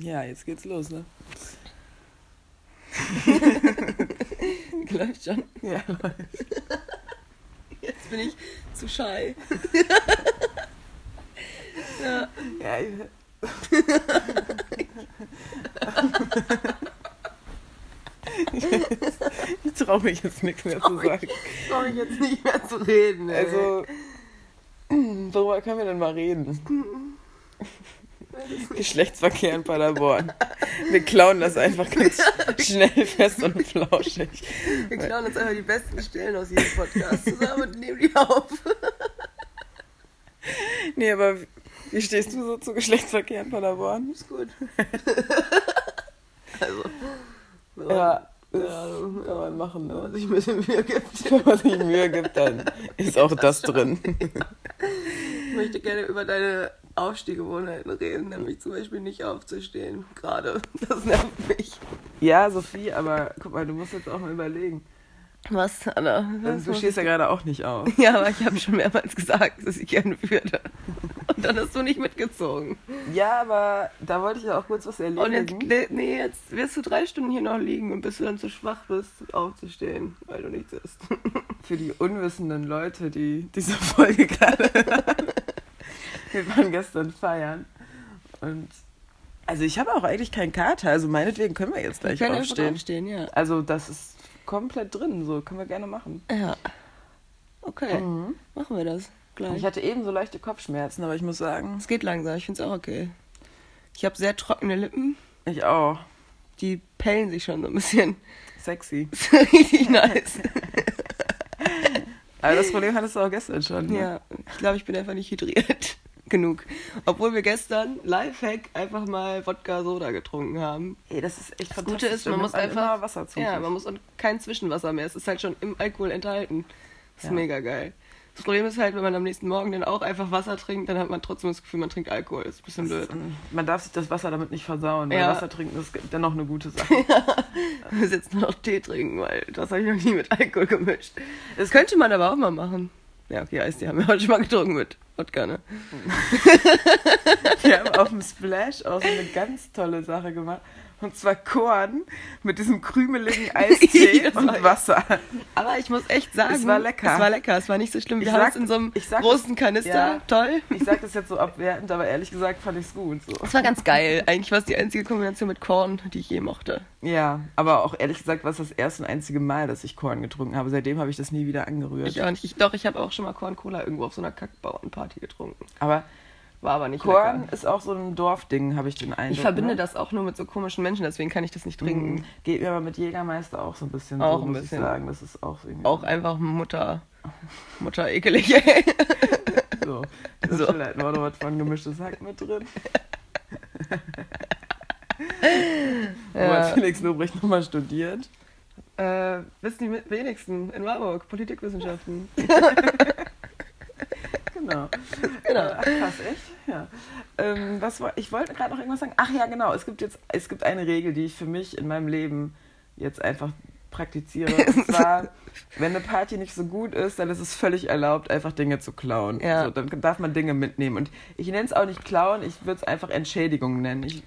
Ja, jetzt geht's los, ne? Läuft schon. Ja. Jetzt bin ich zu shy. ja. ja ich, ich traue mich jetzt nichts mehr zu sagen. Ich jetzt nicht mehr zu reden. Ey. Also, worüber können wir denn mal reden? Geschlechtsverkehr in Paderborn. Wir klauen das einfach ganz schnell fest und flauschig. Wir klauen uns einfach die besten Stellen aus jedem Podcast zusammen und nehmen die auf. Nee, aber wie stehst du so zu Geschlechtsverkehr in Paderborn? Ist gut. also, Ja, ja, kann man machen, wenn man ne? sich ein bisschen Mühe gibt. Wenn man sich Mühe gibt, dann ist auch das drin. Ich möchte gerne über deine Aufstehgewohnheiten reden, nämlich zum Beispiel nicht aufzustehen. Gerade. Das nervt mich. Ja, Sophie, aber guck mal, du musst jetzt auch mal überlegen. Was, Anna? Du stehst ja gerade auch nicht auf. Ja, aber ich habe schon mehrmals gesagt, dass ich gerne würde. Und dann hast du nicht mitgezogen. Ja, aber da wollte ich ja auch kurz was Und jetzt, nee, jetzt wirst du drei Stunden hier noch liegen und bis du dann zu schwach bist, aufzustehen, weil du nichts isst. Für die unwissenden Leute, die diese Folge gerade hören. Wir waren gestern feiern. Und also ich habe auch eigentlich keinen Kater, also meinetwegen können wir jetzt gleich Ich kann einfach aufstehen. aufstehen, ja. Also das ist komplett drin, so können wir gerne machen. Ja. Okay, Mhm. machen wir das gleich. Ich hatte eben so leichte Kopfschmerzen, aber ich muss sagen, Es geht langsam, ich finde es auch okay. Ich habe sehr trockene Lippen, ich auch. die pellen sich schon so ein bisschen. Sexy. Richtig nice. Aber das Problem hattest du auch gestern schon. Ne? Ja, ich glaube, ich bin einfach nicht hydriert genug. Obwohl wir gestern Lifehack einfach mal Wodka Soda getrunken haben. Ey, das ist echt Das. Gute ist, man muss einfach Wasser zu. Ja, man muss und kein Zwischenwasser mehr. Es ist halt schon im Alkohol enthalten. Das ist Ja. mega geil. Das Problem ist halt, wenn man am nächsten Morgen dann auch einfach Wasser trinkt, dann hat man trotzdem das Gefühl, man trinkt Alkohol. Das ist ein bisschen blöd. Man darf sich das Wasser damit nicht versauen, weil Ja. Wasser trinken ist dennoch eine gute Sache. Ich muss jetzt nur noch Tee trinken, weil das habe ich noch nie mit Alkohol gemischt. Das könnte man aber auch mal machen. Ja, okay, Eistee haben wir heute schon mal getrunken mit Wodka, ne? Wir haben auf dem Splash auch so eine ganz tolle Sache gemacht. Und zwar Korn mit diesem krümeligen Eistee und Wasser. Aber ich muss echt sagen, Es war lecker. Es war lecker, es war nicht so schlimm. Wir haben es in so einem großen das- Kanister. ja. Toll. Ich sag das jetzt so abwertend, aber ehrlich gesagt fand ich es gut. So. Es war ganz geil. Eigentlich war es die einzige Kombination mit Korn, die ich je mochte. Ja, aber auch ehrlich gesagt war es das erste und einzige Mal, dass ich Korn getrunken habe. Seitdem habe ich das nie wieder angerührt. Ich auch nicht. Ich, doch, ich habe auch schon mal Korn-Cola irgendwo auf so einer Kackbauernparty getrunken. Aber War aber nicht Korn lecker. ist auch so ein Dorfding, habe ich den Eindruck. Ich verbinde ne? das auch nur mit so komischen Menschen, deswegen kann ich das nicht trinken. Mhm. Geht mir aber mit Jägermeister auch so ein bisschen Auch so, ein muss bisschen. ich sagen. Das ist auch so irgendwie Auch einfach Mutter. Mutter ekelig, so. Da So. ist vielleicht noch was von gemischtes Hack mit drin. Wo hat. Felix Lobrecht nochmal studiert? Äh, wissen die wenigsten in Marburg, Politikwissenschaften. Genau. Genau. Ach krass, echt? Ja. Ähm, was ich wollte gerade noch irgendwas sagen. Ach ja, genau. Es gibt jetzt es gibt eine Regel, die ich für mich in meinem Leben jetzt einfach praktiziere. Und zwar, wenn eine Party nicht so gut ist, dann ist es völlig erlaubt, einfach Dinge zu klauen. Ja. So, dann darf man Dinge mitnehmen. Und ich nenne es auch nicht klauen, ich würde es einfach Entschädigung nennen. Ich,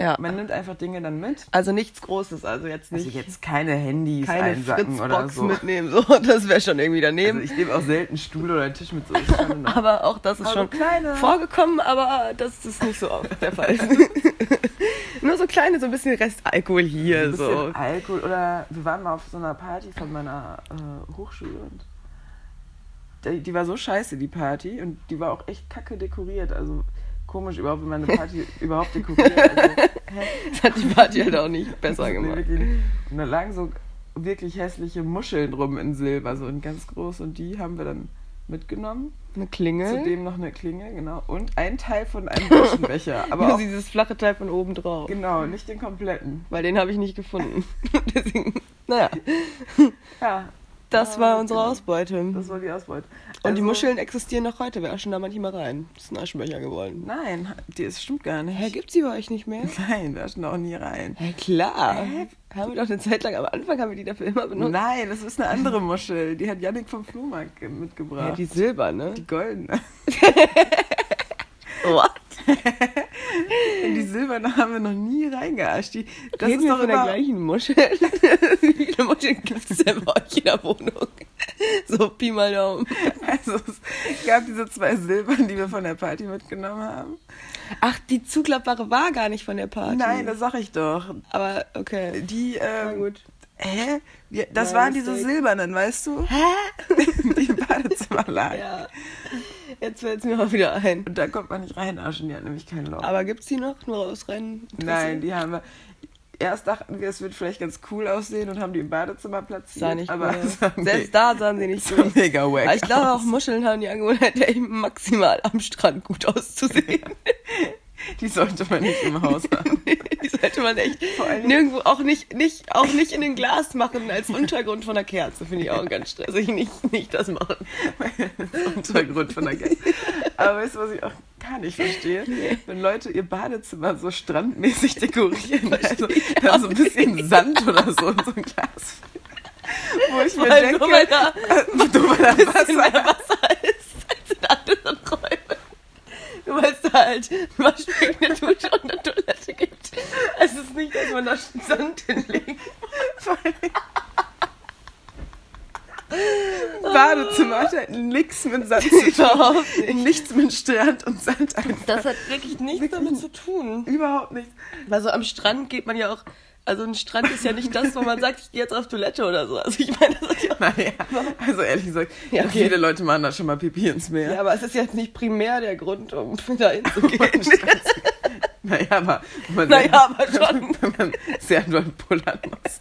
Ja. man nimmt einfach Dinge dann mit. Also nichts Großes, also jetzt nicht Also jetzt keine Handys keine einsacken oder so. mitnehmen, so, das wäre schon irgendwie daneben. Also ich nehme auch selten einen Stuhl oder einen Tisch mit so. aber auch das ist Aber schon kleine- vorgekommen, aber das ist nicht so oft der Fall. Nur so kleine, so ein bisschen Restalkohol hier, ein bisschen so. Alkohol oder wir waren mal auf so einer Party von meiner äh, Hochschule und die, die war so scheiße, die Party, und die war auch echt kacke dekoriert. Also komisch überhaupt, wenn man eine Party überhaupt dekoriert. Also? Das hat die Party halt auch nicht besser gemacht. Und da lagen so wirklich hässliche Muscheln rum in Silber, so in ganz groß, und die haben wir dann mitgenommen. Eine Klingel. Zudem noch eine Klinge, genau. Und ein Teil von einem Taschenbecher. Aber Nur auch, dieses flache Teil von oben drauf. genau, nicht den kompletten. Weil den habe ich nicht gefunden. Deswegen, naja, Ja, das Ja, war unsere genau. Ausbeute. das war die Ausbeute. Und die Also- Muscheln existieren noch heute. Wir aschen da manchmal rein. Das ist ein Aschenbecher geworden. Nein, die, das stimmt gar nicht. Hä, gibt's die bei euch nicht mehr? Nein, da ist noch nie rein. Hä, klar. Hä? Haben wir doch eine Zeit lang, am Anfang haben wir die dafür immer benutzt. Nein, das ist eine andere Muschel. Die hat Yannick vom Flohmarkt ge- Ja, mitgebracht. die Silber, ne? die goldene. What? Die Silberne haben wir noch nie reingearscht. Die, das Reden ist wir doch von der gleichen Muschel? Wie viele Muscheln gibt es denn bei euch in der Wohnung? So, Pi mal Daumen. also es gab diese zwei Silbern, die wir von der Party mitgenommen haben. Ach, die zuklappbare war gar nicht von der Party. Nein, das sag ich doch. Aber, okay. Die, Na ähm, gut. hä? Die, das Mein waren diese Mistake. silbernen, weißt du? Hä? Die im Badezimmer lagen. Ja. Jetzt fällt es mir mal wieder ein. Und da kommt man nicht reinarschen, die hat nämlich kein Loch. Aber gibt's die noch? Nur rausrennen? Nein, die haben wir. Erst dachten wir, es wird vielleicht ganz cool aussehen und haben die im Badezimmer platziert. sah nicht aber cool Selbst da sahen sie nicht aus. mega wack. Aber ich glaube auch. Muscheln haben die Angewohnheit, maximal am Strand gut auszusehen. Die sollte man nicht im Haus haben. die sollte man echt nirgendwo auch nicht, nicht, auch nicht in ein Glas machen als Untergrund von einer Kerze. Finde ich auch ganz stressig. Nicht, nicht das machen. Untergrund von der Gäste. Aber weißt du, was ich auch gar nicht verstehe? Wenn Leute ihr Badezimmer so strandmäßig dekorieren, also da so ein bisschen Sand oder so in so ein Glas. Wo ich mir Weil denke, nur weil da du weil da Wasser mehr Wasser ist als in anderen Räumen. Nur weil es da halt Waschbecken, eine Dusche und eine Toilette gibt. Es ist nicht, dass man da Sand hinlegt. Badezimmer hat halt nichts mit Sand zu tun. Nicht. Nichts mit Strand und Sand einfach. Das hat wirklich nichts damit zu tun. Überhaupt nichts. Weil so am Strand geht man ja auch. Also ein Strand ist ja nicht das, wo man sagt, ich gehe jetzt auf Toilette oder so. Also ich meine, das ist ja, Naja, also ehrlich gesagt, Ja, okay. viele Leute machen da schon mal Pipi ins Meer. ja, aber es ist jetzt nicht primär der Grund, um da hinzugehen. Naja, aber man Naja, aber schon. wenn man sehr doll pullern muss.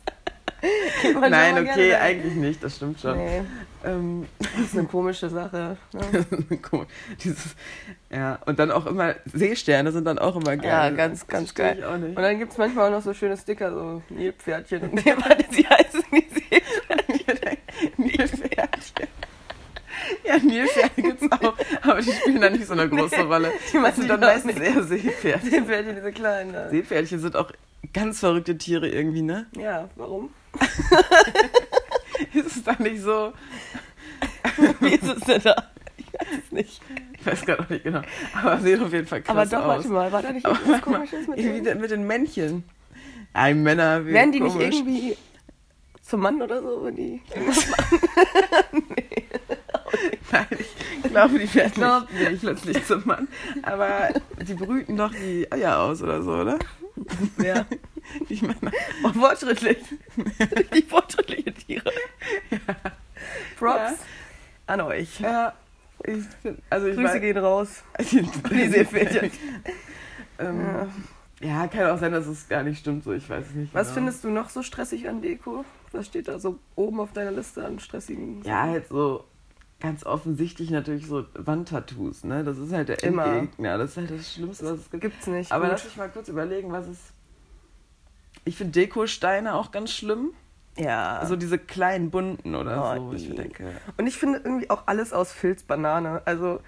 Nein, okay, eigentlich nicht, das stimmt schon. Nee, Ähm, das ist eine komische Sache. Ja. cool. Dieses, ja, und dann auch immer, Seesterne sind dann auch immer geil. Ja, ganz, Das ganz geil. Und dann gibt es manchmal auch noch so schöne Sticker, so Nilpferdchen. Und nee, warte, sie heißen die Seepferdchen. Nilpferdchen. Ja, Nilpferde gibt's auch, aber die spielen da nicht so eine große Rolle. die machen sind dann meistens nicht. eher Seepferdchen. Seepferdchen, diese kleinen. da. Seepferdchen sind auch ganz verrückte Tiere irgendwie, ne? Ja, warum? Ist es da nicht so? Wie ist es denn da? Ich weiß es nicht. Ich weiß gerade auch nicht genau. Aber sehen auf jeden Fall krass Aber doch, aus. warte mal, war da nicht irgendwas komisches mit denen? mit den Männchen. Ei, Männer, Werden die nicht komisch. irgendwie zum Mann oder so, wenn die. Nein, ich glaube, die werden glaub nicht, nicht plötzlich zum Mann. Aber die brüten doch die Eier aus oder so, oder? Ja. Die Männer. Oh, fortschrittlich. Die fortschrittliche Tiere. Props Ja. an euch. Ja, ich find, also ich Grüße weiß- gehen raus. Die Seepferdchen. ähm, ja, kann auch sein, dass es gar nicht stimmt so. Ich weiß es nicht. Was genau. findest du noch so stressig an Deko? Was steht da so oben auf deiner Liste an stressigen Ja, halt so ganz offensichtlich natürlich so Wandtattoos, ne? Das ist halt der Immer. Endgegner. Das ist halt das Schlimmste, was es gibt. Gibt's nicht. Aber Gut. lass mich mal kurz überlegen, was es. Ich finde Dekosteine auch ganz schlimm. ja. Also diese kleinen bunten oder Oh, so, ich denke. Und ich finde irgendwie auch alles aus Filzbanane. Also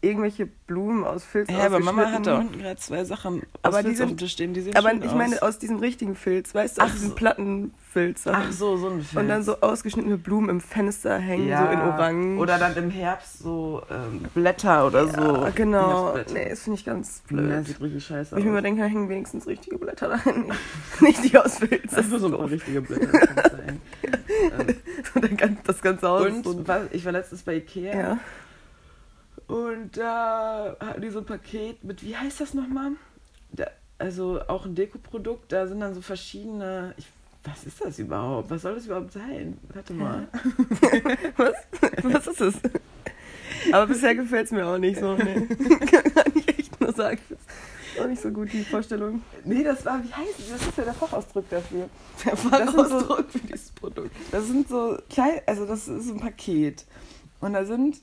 irgendwelche Blumen aus Filz Ja, aber Mama hat da unten gerade zwei Sachen Aber aus Filz auf dem Tisch stehen, die sehen Aber ich meine aus diesem richtigen Filz, weißt du, aus Ach diesem so. Plattenfilz. Ach so, so ein Filz. Und dann so ausgeschnittene Blumen im Fenster hängen, ja. so in Orange. Oder dann im Herbst so ähm, Blätter oder so. ja, genau. Herbstblätter. Nee, das finde ich ganz Ja, blöd. sieht richtig scheiße aus. ich mir immer denke, da hängen wenigstens richtige Blätter dahin. Nicht die aus Filz. das ist so ein paar richtige Blätter. das ähm, so das ganze Haus. so und was, ich war letztens bei Ikea ja. Und da hatten die so ein Paket mit, wie heißt das nochmal? Da, also auch ein Dekoprodukt, da sind dann so verschiedene. Ich, was ist das überhaupt? Was soll das überhaupt sein? Warte mal. Was? Was ist es? Aber bisher gefällt es mir auch nicht so. Nee. Kann ich echt nur sagen. Ich find's auch nicht so gut, die Vorstellung. Nee, das war, wie heißt es? Was ist denn der Fachausdruck dafür? Der Das sind so- Fachausdruck für dieses Produkt. Das sind so klein, also das ist ein Paket. Und da sind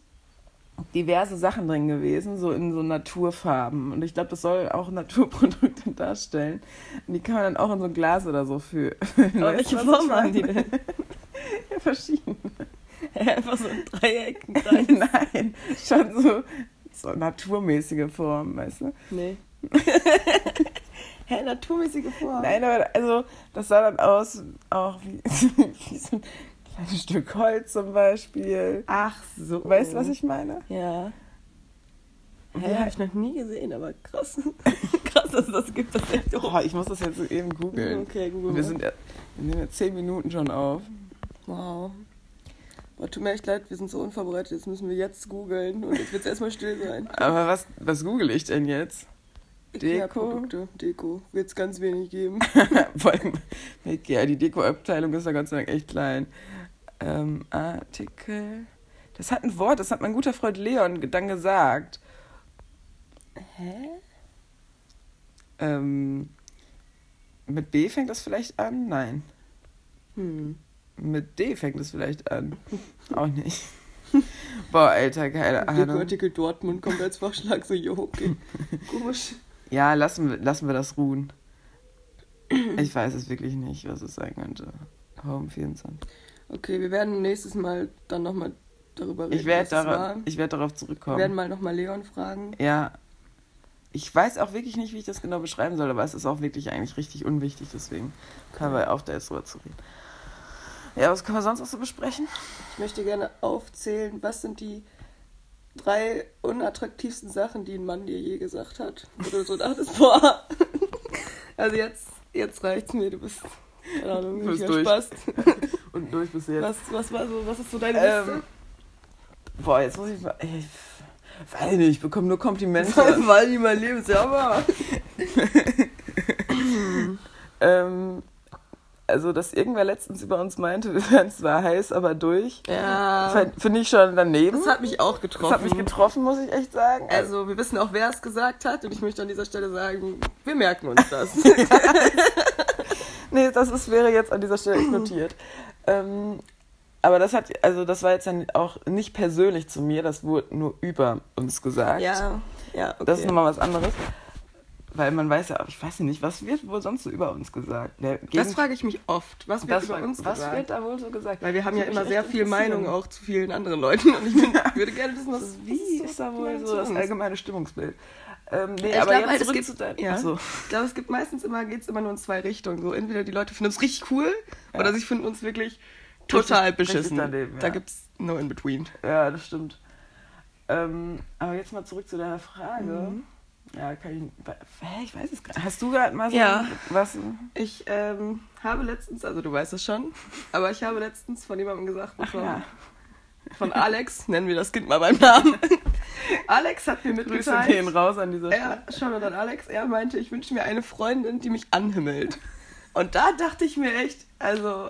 diverse Sachen drin gewesen, so in so Naturfarben. Und ich glaube, das soll auch Naturprodukte darstellen. Und die kann man dann auch in so ein Glas oder so für. Aber welche Form haben die denn? Ja, verschieden. Einfach so ein Dreieck. ein Kreis. Nein, schon so, so naturmäßige Formen, weißt du? Nee. Hä, naturmäßige Form. Nein, aber also das sah dann aus, auch wie, wie so ein kleines Stück Holz zum Beispiel. Ach so. Weißt du, was ich meine? Ja. Hä, Ja. habe ich noch nie gesehen, aber krass. krass, dass es was gibt, das echt. Oh, ich muss das jetzt eben googeln. Okay, google Wir, sind, wir nehmen jetzt zehn Minuten schon auf. Wow. Boah, tut mir echt leid, wir sind so unvorbereitet. Jetzt müssen wir jetzt googeln und jetzt wird es erstmal still sein. Aber was, was google ich denn jetzt? Deko? Deko. Wird es ganz wenig geben. Vor allem, ja, die Deko-Abteilung ist ja Gott sei Dank echt klein. Ähm, Artikel. Das hat ein Wort, das hat mein guter Freund Leon dann gesagt. Hä? Ähm, mit B fängt das vielleicht an? Nein. Hm. Mit D fängt es vielleicht an. Auch nicht. Boah, Alter, keine Ahnung. Deko-Artikel Dortmund kommt als Vorschlag. So, jo, okay. Komisch. Ja, lassen wir, lassen wir das ruhen. Ich weiß es wirklich nicht, was es sein könnte. Home 24. Okay, wir werden nächstes Mal dann nochmal darüber reden. Ich werde darauf, ich werd darauf Wir zurückkommen. werden mal nochmal Leon fragen. Ja. Ich weiß auch wirklich nicht, wie ich das genau beschreiben soll, aber es ist auch wirklich eigentlich richtig unwichtig, deswegen können wir auch da jetzt drüber zu reden. Ja, was können wir sonst noch so besprechen? Ich möchte gerne aufzählen, was sind die drei unattraktivsten Sachen, die ein Mann dir je gesagt hat. Du so dachtest, boah. Also jetzt, jetzt reicht's mir, du bist, keine Ahnung, Du bist durch. Spaß. Und durch bis jetzt. Was, was war so, was ist so deine Ähm, Liste? Boah, jetzt muss ich mal. Ich weiß nicht, ich bekomme nur Komplimente. Weil die mein Lebensjahr war. ähm, also, dass irgendwer letztens über uns meinte, wir wären zwar heiß, aber durch. Ja. Find- Finde ich schon daneben. Das hat mich auch Das getroffen. hat mich getroffen, muss ich echt sagen. Also, wir wissen auch, wer es gesagt hat. Und ich möchte an dieser Stelle sagen, wir merken uns das. Nee, das ist, wäre jetzt an dieser Stelle notiert. Ähm, aber das hat, also das war jetzt dann auch nicht persönlich zu mir, das wurde nur über uns gesagt. ja, ja, okay. Das ist nochmal was anderes. Weil man weiß ja, ich weiß ja nicht, was wird wohl sonst so über uns gesagt? Das frage ich mich oft. Was wird über uns was gesagt? wird da wohl so gesagt? Weil wir haben ja immer sehr viel. Meinung auch zu vielen anderen Leuten. Und ich würde gerne wissen, was, wie ist da wohl so das allgemeine Stimmungsbild? Ähm, nee, Ich aber glaub jetzt halt, es zurück gibt- zu deinem... ja. Ach so. Ich glaube, es gibt meistens immer, geht es immer nur in zwei Richtungen. So, entweder die Leute finden uns richtig cool Ja. oder sie finden uns wirklich total Richtig- richtig beschissen. daneben, Da ja. gibt es no in between. Ja, das stimmt. Ähm, aber jetzt mal zurück zu deiner Frage. Mhm. Ja, kann ich. Hä, ich weiß es gar nicht. Hast du gerade mal so Ja. was? Ich ähm, habe letztens, also du weißt es schon, aber ich habe letztens von jemandem gesagt, Ach bekommen, ja. Von Alex, nennen wir das Kind mal beim Namen. Alex hat mir Grüße mitgeteilt. gehen raus an dieser Stelle. Er, schon an Alex, er meinte, ich wünsche mir eine Freundin, die mich anhimmelt. Und da dachte ich mir echt, also,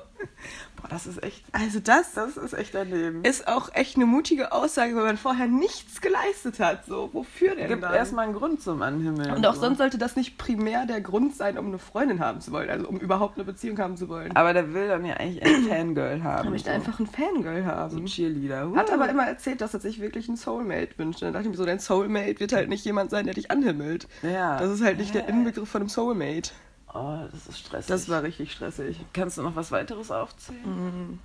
Boah, das ist echt. also das Das ist echt daneben. ist auch echt eine mutige Aussage, weil man vorher nichts geleistet hat. So, wofür denn Es gibt dann? erstmal einen Grund zum Anhimmeln. Und auch so. sonst sollte das nicht primär der Grund sein, um eine Freundin haben zu wollen, also um überhaupt eine Beziehung haben zu wollen. Aber der will dann ja eigentlich ein Fangirl haben. Er möchte so. einfach einen Fangirl so haben. ein Cheerleader. Hat Uh. aber immer erzählt, dass er sich wirklich einen Soulmate wünscht. Und dann dachte ich mir so, dein Soulmate wird halt nicht jemand sein, der dich anhimmelt. Ja. Das ist halt nicht der Hä? Inbegriff von einem Soulmate. Oh, das ist stressig. Das war richtig stressig. Kannst du noch was weiteres aufzählen? Mhm.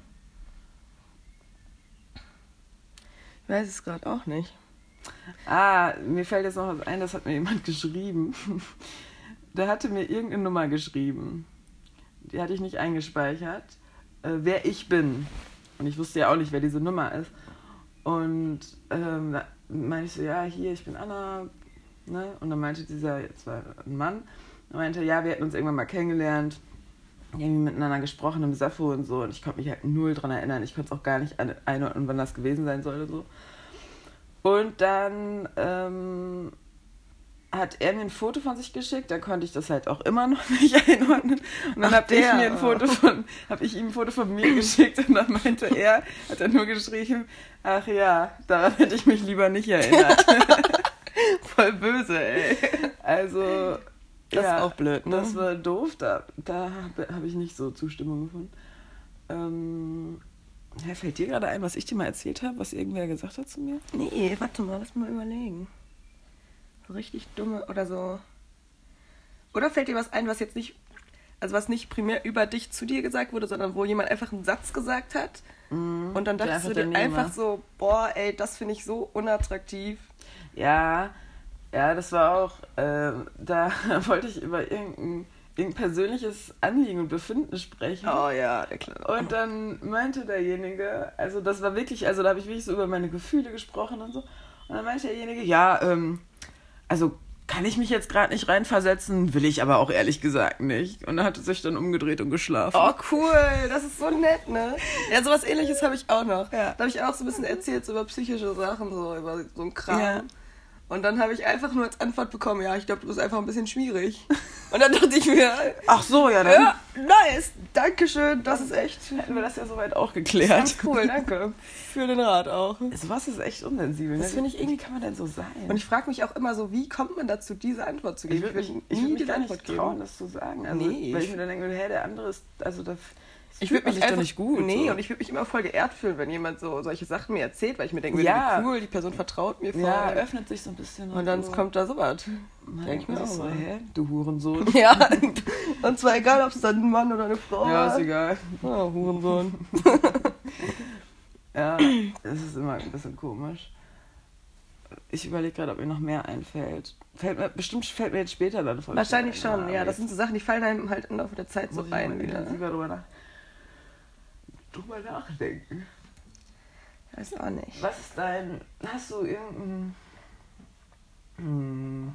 Ich weiß es gerade auch nicht. Ah, mir fällt jetzt noch was ein, das hat mir jemand geschrieben. Der hatte mir irgendeine Nummer geschrieben. Die hatte ich nicht eingespeichert. Äh, wer ich bin. Und ich wusste ja auch nicht, wer diese Nummer ist. Und ähm, da meinte ich so, ja, hier, ich bin Anna. Ne? Und dann meinte dieser, jetzt war ein Mann, er meinte, ja, wir hätten uns irgendwann mal kennengelernt, irgendwie miteinander gesprochen im Sappho und so. Und ich konnte mich halt null dran erinnern. Ich konnte es auch gar nicht einordnen, wann das gewesen sein sollte. So. Und dann ähm, hat er mir ein Foto von sich geschickt, da konnte ich das halt auch immer noch nicht einordnen. Und dann habe ich mir ein Foto von, habe ich ihm ein Foto von mir geschickt und dann meinte er, hat er nur geschrieben, ach ja, daran hätte ich mich lieber nicht erinnert. Voll böse, ey. Also Das ja, ist auch blöd, ne? Das war doof, da, da habe hab ich nicht so Zustimmung gefunden. Ähm, ja, fällt dir gerade ein, was ich dir mal erzählt habe, was irgendwer gesagt hat zu mir? Nee, warte mal, lass mal überlegen. So richtig dumme oder so. Oder fällt dir was ein, was jetzt nicht, also was nicht primär über dich zu dir gesagt wurde, sondern wo jemand einfach einen Satz gesagt hat und dann dachtest du dir einfach so, boah, ey, das finde ich so unattraktiv. Ja, ja, das war auch, äh, da wollte ich über irgendein, irgendein persönliches Anliegen und Befinden sprechen. Oh ja, der Kleine. Und dann meinte derjenige, also das war wirklich, also da habe ich wirklich so über meine Gefühle gesprochen und so. Und dann meinte derjenige, ja, ähm, also kann ich mich jetzt gerade nicht reinversetzen, will ich aber auch ehrlich gesagt nicht. Und er hatte sich dann umgedreht und geschlafen. Oh, cool. Das ist so nett, ne? Ja, sowas ähnliches habe ich auch noch. Ja. Da habe ich auch so ein bisschen erzählt so über psychische Sachen, so über so ein Kram. Ja. Und dann habe ich einfach nur als Antwort bekommen, ja, ich glaube, du bist einfach ein bisschen schwierig. Und dann dachte ich mir, Ach so, ja, dann ja, nice, Dankeschön, das ist echt hätten wir das ja soweit auch geklärt. cool, danke. Für den Rat auch. Sowas ist echt unsensibel. Das ne? finde ich Wie kann man denn so sein? Und ich frage mich auch immer so, wie kommt man dazu, diese Antwort zu geben? ich würde mich, würd ich würd mich diese gar Antwort nicht trauen, das zu sagen. Also, Nee, weil ich- ich mir dann denke, hä, der andere ist, also das, Ich würde mich einfach nicht gut. Nee, so. und ich würde mich immer voll geehrt fühlen, wenn jemand so solche Sachen mir erzählt, weil ich mir denke, Ja. wie cool, die Person vertraut mir voll. ja, öffnet sich so ein bisschen. und dann so. kommt da sowas. Man denk denkt mir auch so, hä, du Hurensohn. Ja, und zwar egal, ob es dann ein Mann oder eine Frau Ja, war. ist egal. Oh, Hurensohn. Ja, es ist immer ein bisschen komisch. Ich überlege gerade, ob mir noch mehr einfällt. Fällt mir, bestimmt fällt mir jetzt später dann voll Wahrscheinlich schon, ja. Das sind so Sachen, die fallen einem halt im Laufe der Zeit so muss ich mal rein wieder. intensiver drüber, nach, drüber nachdenken. Weiß auch nicht. Was ist dein. Hast du irgendein. Hm,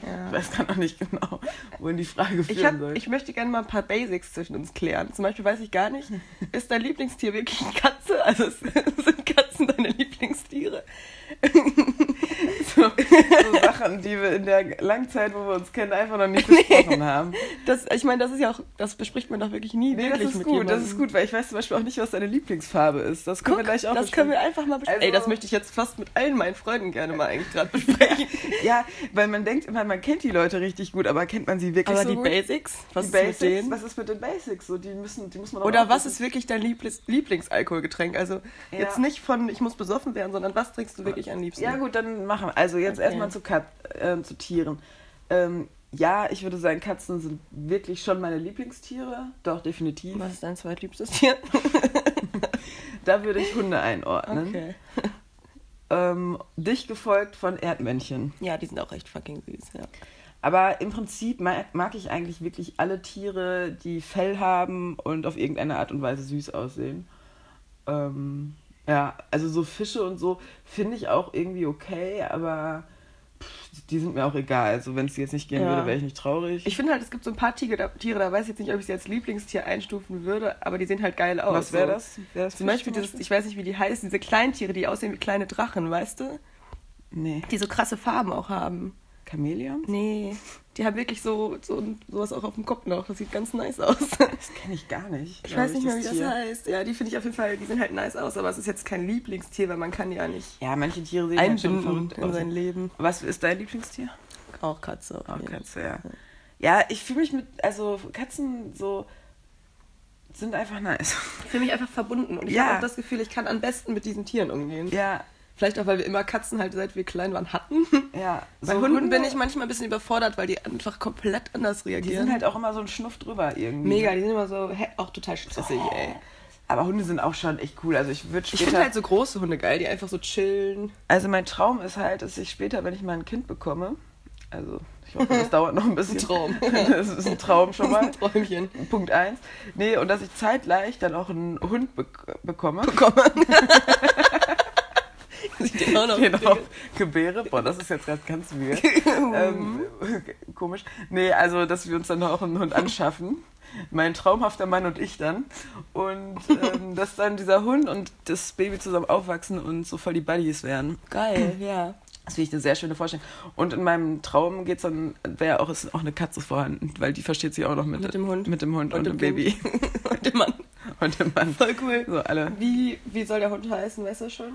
ich Ja. weiß gar noch nicht genau, wohin die Frage führen Ich, hab, soll. ich möchte gerne mal ein paar Basics zwischen uns klären. Zum Beispiel weiß ich gar nicht, ist dein Lieblingstier wirklich eine Katze? Also sind Katzen deine Lieblingstiere? so, so Sachen, die wir in der langen Zeit, wo wir uns kennen, einfach noch nicht besprochen haben. Das, ich meine, das ist ja auch, das bespricht man doch wirklich nie Nee, das ist gut, jemandem. das ist gut, weil ich weiß zum Beispiel auch nicht, was deine Lieblingsfarbe ist. Das können Guck, wir gleich auch das können wir einfach mal besprechen. Also- Ey, das möchte ich jetzt fast mit allen meinen Freunden gerne mal eigentlich gerade besprechen. Ja, weil man denkt immer, man kennt die Leute richtig gut, aber kennt man sie wirklich Aber so die gut? Basics, was die ist Basics, mit denen? was ist mit den Basics? So, die müssen, die muss man auch Oder was ist wirklich dein Lieblings Lieblingsalkoholgetränk? Also Ja. jetzt nicht von ich muss besoffen werden, sondern was trinkst du wirklich am liebsten? Ja gut, dann machen wir. Also jetzt Okay. erstmal zu, Kat äh, zu Tieren. Ähm, ja, ich würde sagen, Katzen sind wirklich schon meine Lieblingstiere. Doch, definitiv. Was ist dein zweitliebstes Tier? Da würde ich Hunde einordnen. Okay. Ähm, dich gefolgt von Erdmännchen. Ja, die sind auch echt fucking süß, ja. Aber im Prinzip mag, mag ich eigentlich wirklich alle Tiere, die Fell haben und auf irgendeine Art und Weise süß aussehen. Ähm, ja, also so Fische und so finde ich auch irgendwie okay, aber die sind mir auch egal. Also wenn es jetzt nicht gehen Ja. würde, wäre ich nicht traurig. Ich finde halt, es gibt so ein paar Tiere da, Tiere, da weiß ich jetzt nicht, ob ich sie als Lieblingstier einstufen würde, aber die sehen halt geil aus. Was wäre so. das? Wär das Zum Beispiel, dieses, ich weiß nicht, wie die heißen, diese Kleintiere, die aussehen wie kleine Drachen, weißt du? Nee. Die so krasse Farben auch haben. Chamäleon? Nee, die haben wirklich so, so sowas auch auf dem Kopf noch. Das sieht ganz nice aus. Das kenne ich gar nicht. Ich weiß nicht mehr, wie das Tier. heißt. Ja, die finde ich auf jeden Fall, die sehen halt nice aus, aber es ist jetzt kein Lieblingstier, weil man kann ja nicht Ja, manche Tiere sehen halt schon verrückt in aus. sein Leben. Was ist dein Lieblingstier? Auch Katze. Auch jeden Katze, ja. Ja, ich fühle mich mit, also Katzen so sind einfach nice. Ich fühle mich einfach verbunden und ich Ja. habe auch das Gefühl, ich kann am besten mit diesen Tieren umgehen. Ja, Vielleicht auch, weil wir immer Katzen halt seit wir klein waren hatten. ja. Bei So Hunden Hunde, bin ich manchmal ein bisschen überfordert, weil die einfach komplett anders Die reagieren. sind halt auch immer so ein Schnuff drüber irgendwie. mega, die sind immer so hä, auch total stressig, ey. Aber Hunde sind auch schon echt cool. Also ich würde Ich finde halt so große Hunde geil, die einfach so chillen. also mein Traum ist halt, dass ich später, wenn ich mal ein Kind bekomme, also ich hoffe, das dauert noch ein bisschen. Ein Traum. Das ist ein Traum schon mal. Träumchen. Punkt eins. Nee, und dass ich zeitgleich dann auch einen Hund bek bekomme. Bekommen. Sieht auch noch Den auch gebäre. Boah, das ist jetzt gerade ganz weird. ähm, komisch. Nee, also, dass wir uns dann auch einen Hund anschaffen. Mein traumhafter Mann und ich dann. Und ähm, dass dann dieser Hund und das Baby zusammen aufwachsen und so voll die Buddies werden. Geil, ja. Das finde ich eine sehr schöne Vorstellung. Und in meinem Traum geht's dann, wäre auch, ist auch eine Katze vorhanden, weil die versteht sich auch noch mit, Mit dem Hund. Mit dem Hund und, Und dem dem Baby. Und dem Mann. und dem Mann. Voll cool. So alle. Wie, wie soll der Hund heißen, weißt du schon?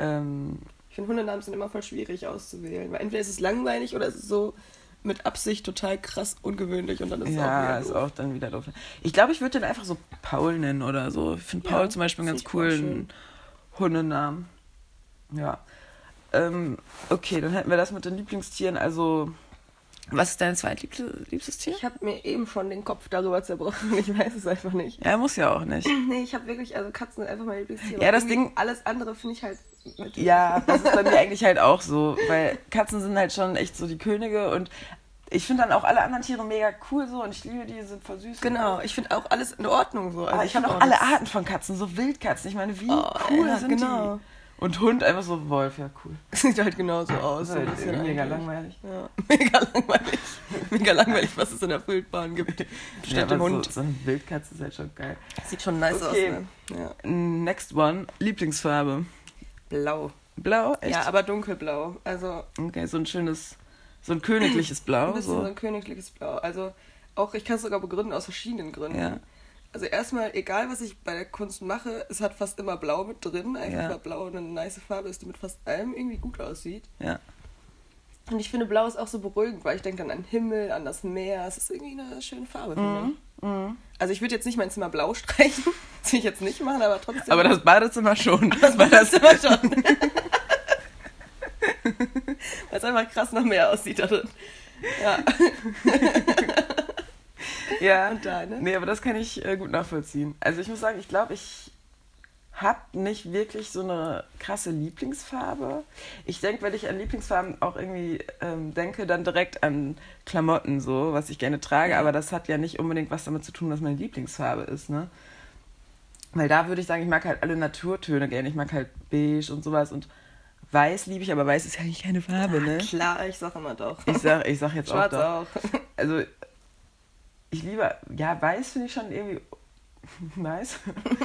Ähm, Ich finde, Hundenamen sind immer voll schwierig auszuwählen. Weil entweder ist es langweilig oder ist es so mit Absicht total krass ungewöhnlich und dann ist es auch ja, wieder ist doof. auch dann wieder doof. Ich glaube, ich würde den einfach so Paul nennen oder so. Ich finde Ja, Paul zum Beispiel einen ganz coolen Hundenamen. Ja. Ähm, okay, dann hätten wir das mit den Lieblingstieren. Also, was ist dein zweitliebstes Tier? Ich habe mir eben schon den Kopf darüber zerbrochen. Ich weiß es einfach nicht. Ja, muss ja auch nicht. Nee, ich habe wirklich, also Katzen sind einfach mein Lieblingstier. Ja, das Ding- Alles andere finde ich halt. Mit Ja, das ist bei mir eigentlich halt auch so, weil Katzen sind halt schon echt so die Könige und ich finde dann auch alle anderen Tiere mega cool so und ich liebe die, sind voll süß. Genau, ich finde auch alles in Ordnung so. Also Aber ich hab finde auch alle Arten von Katzen, so Wildkatzen. Ich meine, wie Oh, cool ja, sind genau. die? Und Hund einfach so Wolf, ja cool. Sieht halt genauso aus. Das ist halt mega eigentlich. langweilig. Ja, mega langweilig. Mega langweilig, was es in der Wildbahn gibt. Ja, Statt dem aber Hund. So, so eine Wildkatze ist halt schon geil. Sieht schon nice Okay. aus, ne? Ja. Next one, Lieblingsfarbe. Blau. Blau, echt? Ja, aber dunkelblau. Also Okay, so ein schönes, so ein königliches Blau. ein bisschen so. So. ein königliches Blau. Also auch, ich kann es sogar begründen aus verschiedenen Gründen. Ja. Also erstmal, egal was ich bei der Kunst mache, es hat fast immer Blau mit drin. Einfach Ja. weil Blau eine nice Farbe ist, die mit fast allem irgendwie gut aussieht. Ja. Und ich finde, Blau ist auch so beruhigend, weil ich denke dann an den Himmel, an das Meer. Es ist irgendwie eine schöne Farbe, finde ich. Mhm. Also ich würde jetzt nicht mein Zimmer blau streichen. Das will ich jetzt nicht machen, aber trotzdem. Aber das Badezimmer schon. das war das immer schon. Weil es einfach krass nach Meer aussieht da drin. Ja. ja. Und deine? Nee, aber das kann ich äh, gut nachvollziehen. Also ich muss sagen, ich glaube, ich habe nicht wirklich so eine krasse Lieblingsfarbe. Ich denke, wenn ich an Lieblingsfarben auch irgendwie ähm, denke, dann direkt an Klamotten so, was ich gerne trage. Aber das hat ja nicht unbedingt was damit zu tun, was meine Lieblingsfarbe ist, ne? Weil da würde ich sagen, ich mag halt alle Naturtöne gerne. Ich mag halt beige und sowas und weiß liebe ich, aber weiß ist ja nicht keine Farbe, ne? Klar, ich sag immer doch. Ich sag, ich sag jetzt Schwarz auch doch. auch. Also, ich liebe, ja, weiß finde ich schon irgendwie nice.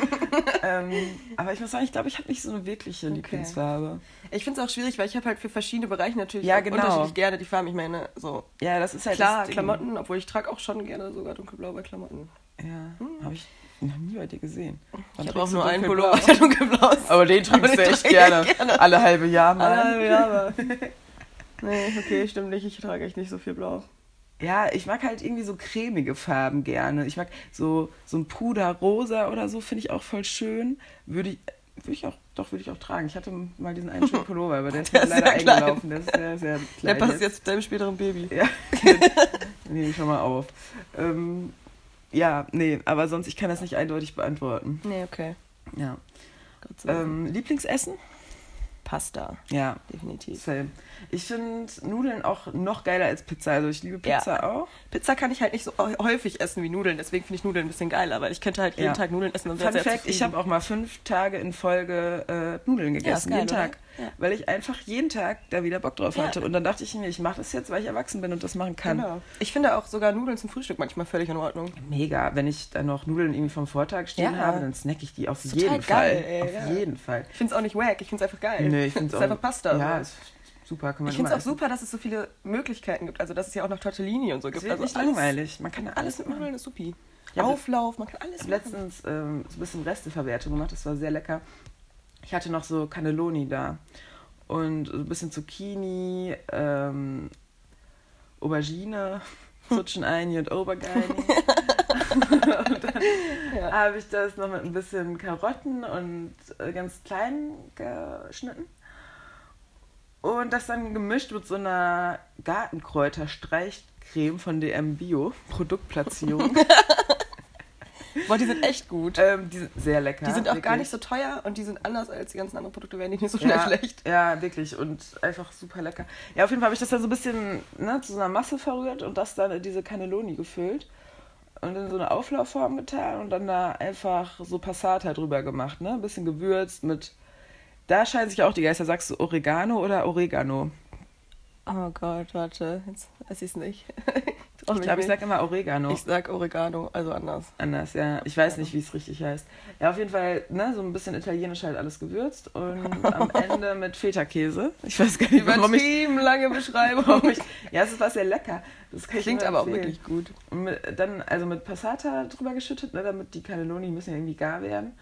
ähm, aber ich muss sagen, ich glaube, ich habe nicht so eine wirkliche Okay. Lieblingsfarbe. Ich finde es auch schwierig, weil ich habe halt für verschiedene Bereiche natürlich Ja, genau. unterschiedlich gerne die Farben. Ich meine, so Ja, das ist halt klar. Klamotten, obwohl ich trage auch schon gerne sogar dunkelblau bei Klamotten. Ja, habe ich noch nie bei dir gesehen. Wann Ich habe auch nur einen? Pullover, der dunkelblau ist. Aber den trägst du echt trage ich gerne. gerne. Alle halbe Jahr mal. Ah, ja, aber. Nee, okay, stimmt nicht. Ich trage echt nicht so viel blau. Ja, ich mag halt irgendwie so cremige Farben gerne. Ich mag so, so ein Puderrosa oder so, finde ich auch voll schön. Würde ich, würde ich auch, doch, würde ich auch tragen. Ich hatte mal diesen einen schönen Pullover, aber der ist Der mir ist leider klein. eingelaufen. Der ist sehr, sehr Der klein. passt jetzt deinem späteren Baby. Ja, nehme ich schon mal auf. Ähm, ja, nee, aber sonst, ich kann das nicht eindeutig beantworten. Nee, okay. Ja. Ähm, Lieblingsessen? Pasta, Ja, definitiv. same. Ich finde Nudeln auch noch geiler als Pizza. Also ich liebe Ja. Pizza auch. Pizza kann ich halt nicht so häufig essen wie Nudeln, deswegen finde ich Nudeln ein bisschen geiler, weil ich könnte halt jeden Ja. Tag Nudeln essen und Fun wäre sehr Fact, ich zufrieden. habe auch mal fünf Tage in Folge äh, Nudeln gegessen, geil, jeden? Tag. Ja. Weil ich einfach jeden Tag da wieder Bock drauf Ja. hatte. Und dann dachte ich mir, ich mache das jetzt, weil ich erwachsen bin und das machen kann. Genau. Ich finde auch sogar Nudeln zum Frühstück manchmal völlig in Ordnung. Mega. Wenn ich dann noch Nudeln irgendwie vom Vortag stehen Ja. habe, dann snack ich die auf jeden total Fall. geil, ey, auf ja. jeden Fall. Ich finde es auch nicht wack, ich finde es einfach geil. Nee, ich finde es ist einfach Pasta. Ja, super. Kann man ich finde es auch super, dass es so viele Möglichkeiten gibt. Also, dass es ja auch noch Tortellini und so Es gibt. wird Also nicht langweilig. Man kann alles alles mit machen. Nudeln ist supi. Ja, Auflauf, man kann alles Ich habe machen. letztens ähm, so ein bisschen Resteverwertung gemacht, das war sehr lecker. Ich hatte noch so Cannelloni da und so ein bisschen Zucchini, ähm, Aubergine, Zucchini und Aubergine. und dann Ja. habe ich das noch mit ein bisschen Karotten und äh, ganz klein geschnitten. Und das dann gemischt mit so einer Gartenkräuter-Streichcreme von DM Bio, Produktplatzierung. Boah, die sind echt gut. ähm, die sind sehr lecker. die sind auch gar wirklich. nicht so teuer und die sind anders als die ganzen anderen Produkte, werden die nicht so schnell ja, schlecht. Ja, wirklich. Und einfach super lecker. Ja, auf jeden Fall habe ich das dann so ein bisschen ne, zu so einer Masse verrührt und das dann in diese Cannelloni gefüllt. Und in so eine Auflaufform getan und dann da einfach so Passata drüber gemacht, ne? Ein bisschen gewürzt mit. Da scheinen sich auch die Geister. Sagst du Oregano oder Oregano? Oh Gott, warte, jetzt weiß ich es nicht. Ich glaube, ich sag immer Oregano. ich sag Oregano, also anders. Anders, ja. Ich weiß nicht, wie es richtig heißt. Ja, auf jeden Fall, ne, so ein bisschen italienisch halt alles gewürzt und am Ende mit Feta-Käse. Ich weiß gar nicht, warum ich lange Beschreibung. Ich, ja, es war sehr lecker. Das Klingt aber auch wirklich gut. Und mit, dann, also mit Passata drüber geschüttet, ne, damit die Cannelloni müssen ja irgendwie gar werden.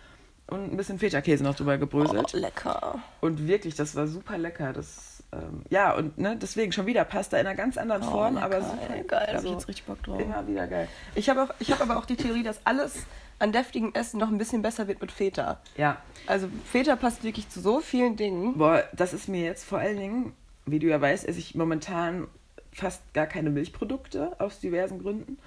Und ein bisschen Feta-Käse noch drüber gebröselt. Oh, lecker. Und wirklich, das war super lecker. Das, ähm, ja, und ne, deswegen schon wieder Pasta in einer ganz anderen Form, oh, aber lecker, super. ey, geil, da hab also, ich jetzt richtig Bock drauf. immer wieder geil. Ich habe habe aber auch die Theorie, dass alles an deftigem Essen noch ein bisschen besser wird mit Feta. Ja, Also Feta passt wirklich zu so vielen Dingen. boah, das ist mir jetzt vor allen Dingen, wie du ja weißt, esse ich momentan fast gar keine Milchprodukte aus diversen Gründen.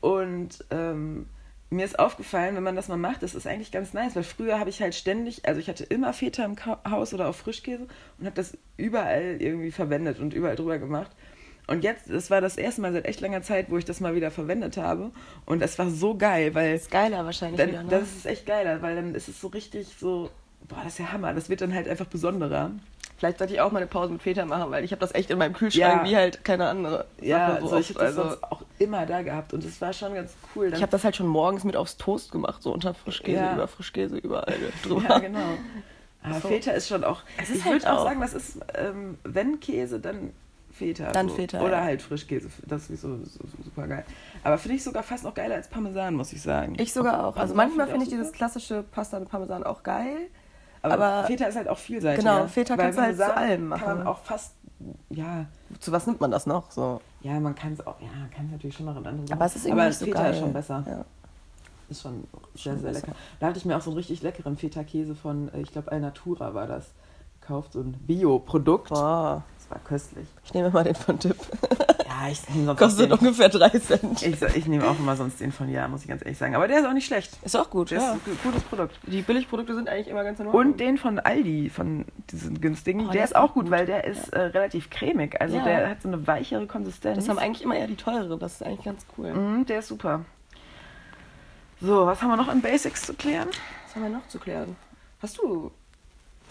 Und ähm, mir ist aufgefallen, wenn man das mal macht, das ist eigentlich ganz nice, weil früher habe ich halt ständig, also ich hatte immer Feta im Haus oder auch Frischkäse und habe das überall irgendwie verwendet und überall drüber gemacht. Und jetzt, das war das erste Mal seit echt langer Zeit, wo ich das mal wieder verwendet habe. Und es war so geil, weil Ist geiler wahrscheinlich dann, wieder, ne? das ist echt geiler, weil dann ist es so richtig so boah, das ist ja Hammer. Das wird dann halt einfach besonderer. Vielleicht sollte ich auch mal eine Pause mit Feta machen, weil ich habe das echt in meinem Kühlschrank Ja. wie halt keine andere. Ja, Sache so also ich habe das also, sonst auch immer da gehabt und das war schon ganz cool. ich habe das halt schon morgens mit aufs Toast gemacht, so unter Frischkäse, Ja. über Frischkäse überall drüber. Ja, genau. Aber So. Feta ist schon auch. Es ist ich halt würde auch sagen, das ist, ähm, wenn Käse, dann Feta. Dann so. Feta, Oder ja. halt Frischkäse. Das ist so, so, super geil. Aber finde ich sogar fast noch geiler als Parmesan, muss ich sagen. Ich sogar auch. Also Parmesan manchmal find finde ich auch dieses super. klassische Pasta mit Parmesan auch geil. Aber, aber- Feta ist halt auch vielseitig. Genau, Feta kannst du halt zu allem Kann man machen. auch fast. Ja, Zu was nimmt man das noch? So. ja, man kann es auch. Ja, kann es natürlich schon noch in andere Sachen. Aber es ist irgendwie Aber nicht so Feta geil. ist schon besser. Ja. Ist schon sehr, Schon sehr besser. lecker. Da hatte ich mir auch so einen richtig leckeren Feta-Käse von, äh, ich glaube, Alnatura war das, gekauft. So ein Bio-Produkt. Boah. War köstlich. Ich nehme mal den von Tipp. Ja, ich nehme sonst Kostet den. ungefähr 3 Cent. Ich, ich nehme auch immer sonst den von Ja, muss ich ganz ehrlich sagen. Aber der ist auch nicht schlecht. Ist auch gut, Der ja. ist ein gutes Produkt. Die Billigprodukte sind eigentlich immer ganz in Ordnung. Und den von Aldi, von diesen günstigen, Oh, der, der ist auch gut, gut. weil der ist äh, relativ cremig. Also Ja. der hat so eine weichere Konsistenz. das haben eigentlich immer eher die teureren. Das ist eigentlich ganz cool. Mhm, der ist super. So, was haben wir noch an Basics zu klären? Was haben wir noch zu klären? Hast du,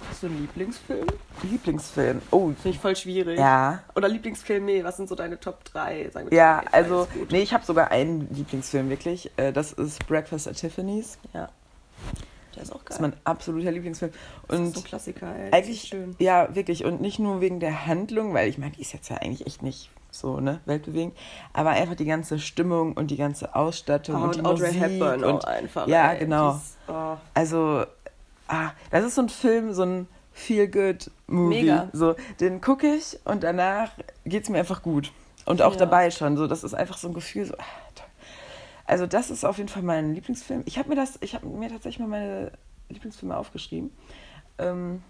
hast du einen Lieblingsfilm? Lieblingsfilm. Oh, Finde ich voll schwierig. ja. Oder Lieblingsfilme? Was sind so deine Top 3? Sagen wir Ja, drei, also, nee, ich habe sogar einen Lieblingsfilm, wirklich. Äh, Das ist Breakfast at Tiffany's. Ja. Der ist auch geil. Das ist mein absoluter Lieblingsfilm. Das ist Und so ein Klassiker. Ey. Eigentlich, schön. ja, wirklich. Und nicht nur wegen der Handlung, weil ich meine, die ist jetzt ja eigentlich echt nicht so, ne, weltbewegend. Aber einfach die ganze Stimmung und die ganze Ausstattung Oh, und, und die Audrey Musik. Hepburn und, auch einfach. Ja, ey. genau. Ist, oh. Also, ah, das ist so ein Film, so ein Feel-Good-Movie. Mega. So, den gucke ich und danach geht es mir einfach gut. Und auch Ja. dabei schon. So, das ist einfach so ein Gefühl, so, ah. Also, das ist auf jeden Fall mein Lieblingsfilm. Ich habe mir das, ich habe mir tatsächlich mal meine Lieblingsfilme aufgeschrieben. Ähm,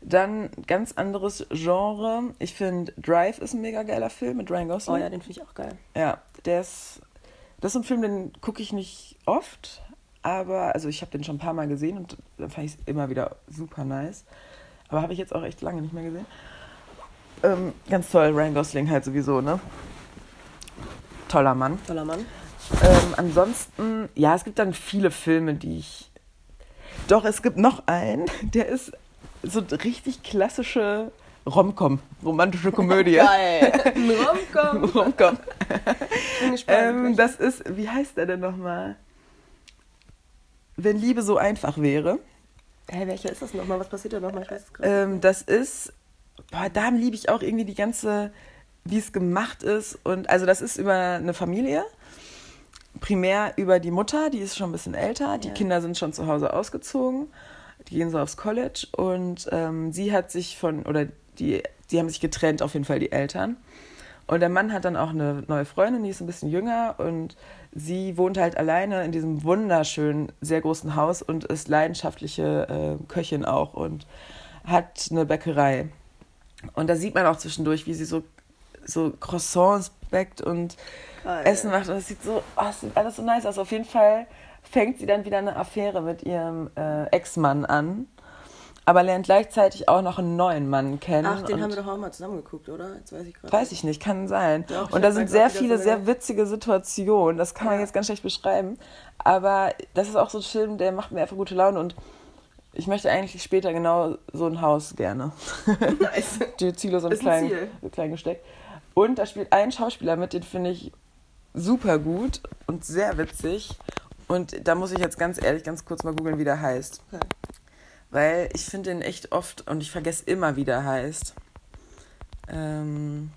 dann ganz anderes Genre. Ich finde Drive ist ein mega geiler Film mit Ryan oh Gosling. ja, den finde ich auch geil. Ja, der ist. Das ist ein Film, den gucke ich nicht oft, aber also ich habe den schon ein paar Mal gesehen und dann fand ich es immer wieder super nice. Aber habe ich jetzt auch echt lange nicht mehr gesehen. Ähm, ganz toll, Ryan Gosling halt sowieso, ne? Toller Mann. Toller Mann. Ähm, ansonsten, ja, es gibt dann viele Filme, die ich. Doch, es gibt noch einen, der ist so richtig klassische Romcom, romantische Komödie. Geil. Romcom. Romcom. Ähm, das ist, wie heißt der denn nochmal? Wenn Liebe so einfach wäre. Hä, welcher ist das nochmal? Was passiert da nochmal? Ich weiß es gerade. Ähm, das ist, boah, da liebe ich auch irgendwie die ganze, wie es gemacht ist. Und also das ist über eine Familie. Primär über die Mutter, die ist schon ein bisschen älter. Die Ja. Kinder sind schon zu Hause ausgezogen. Die gehen so aufs College. Und ähm, sie hat sich von, oder die, die haben sich getrennt, auf jeden Fall die Eltern. Und der Mann hat dann auch eine neue Freundin, die ist ein bisschen jünger und sie wohnt halt alleine in diesem wunderschönen, sehr großen Haus und ist leidenschaftliche äh, Köchin auch und hat eine Bäckerei. Und da sieht man auch zwischendurch, wie sie so, so Croissants backt und Geil. Essen macht. Und es sieht so, oh, es sieht alles so nice aus. Auf jeden Fall fängt sie dann wieder eine Affäre mit ihrem äh, Ex-Mann an. Aber lernt gleichzeitig auch noch einen neuen Mann kennen. Ach, den haben wir doch auch mal zusammen geguckt, oder? Jetzt weiß ich gerade. Weiß ich nicht, kann sein. Doch, und da sind sehr viele sehr witzige Situationen. Das kann man Ja. jetzt ganz schlecht beschreiben. Aber das ist auch so ein Film, der macht mir einfach gute Laune und ich möchte eigentlich später genau so ein Haus gerne. Nice. Die Ziele so ein Ist ein klein, klein gesteckt. Und da spielt ein Schauspieler mit, den finde ich super gut und sehr witzig. Und da muss ich jetzt ganz ehrlich ganz kurz mal googeln, wie der heißt. Okay. Weil ich finde den echt oft und ich vergesse immer, wie der heißt. Ähm